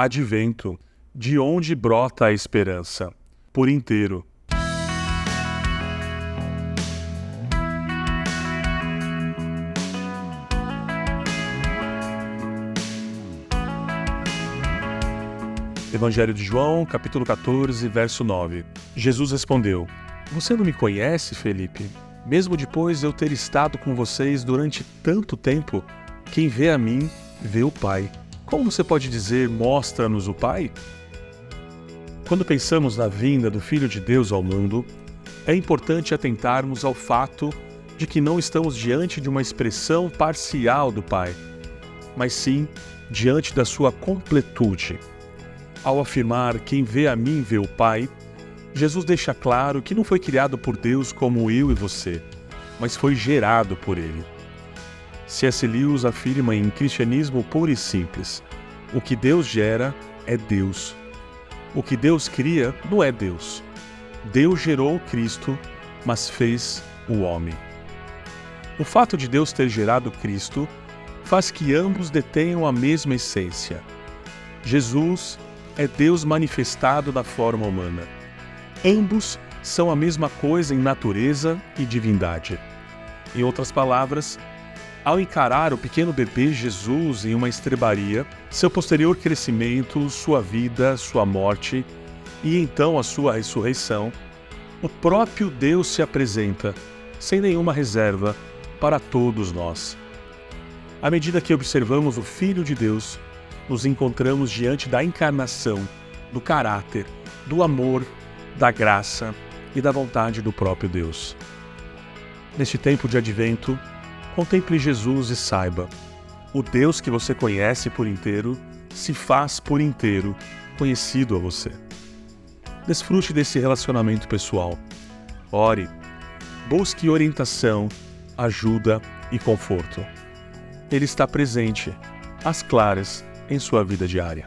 Advento, de onde brota a esperança, por inteiro. Evangelho de João, capítulo 14, verso 9. Jesus respondeu: Você não me conhece, Felipe? Mesmo depois de eu ter estado com vocês durante tanto tempo, quem vê a mim, vê o Pai. Como você pode dizer, mostra-nos o Pai? Quando pensamos na vinda do Filho de Deus ao mundo, é importante atentarmos ao fato de que não estamos diante de uma expressão parcial do Pai, mas sim diante da sua completude. Ao afirmar quem vê a mim vê o Pai, Jesus deixa claro que não foi criado por Deus como eu e você, mas foi gerado por Ele. C.S. Lewis afirma em Cristianismo Puro e Simples: o que Deus gera é Deus. O que Deus cria não é Deus. Deus gerou Cristo, mas fez o homem. O fato de Deus ter gerado Cristo faz que ambos detenham a mesma essência. Jesus é Deus manifestado na forma humana. Ambos são a mesma coisa em natureza e divindade. Em outras palavras, ao encarar o pequeno bebê Jesus em uma estrebaria, seu posterior crescimento, sua vida, sua morte e então a sua ressurreição, o próprio Deus se apresenta, sem nenhuma reserva, para todos nós. À medida que observamos o Filho de Deus, nos encontramos diante da encarnação, do caráter, do amor, da graça e da vontade do próprio Deus. Neste tempo de advento, Contemple Jesus e saiba: o Deus que você conhece por inteiro se faz por inteiro conhecido a você. Desfrute desse relacionamento pessoal. Ore, busque orientação, ajuda e conforto. Ele está presente, às claras, em sua vida diária.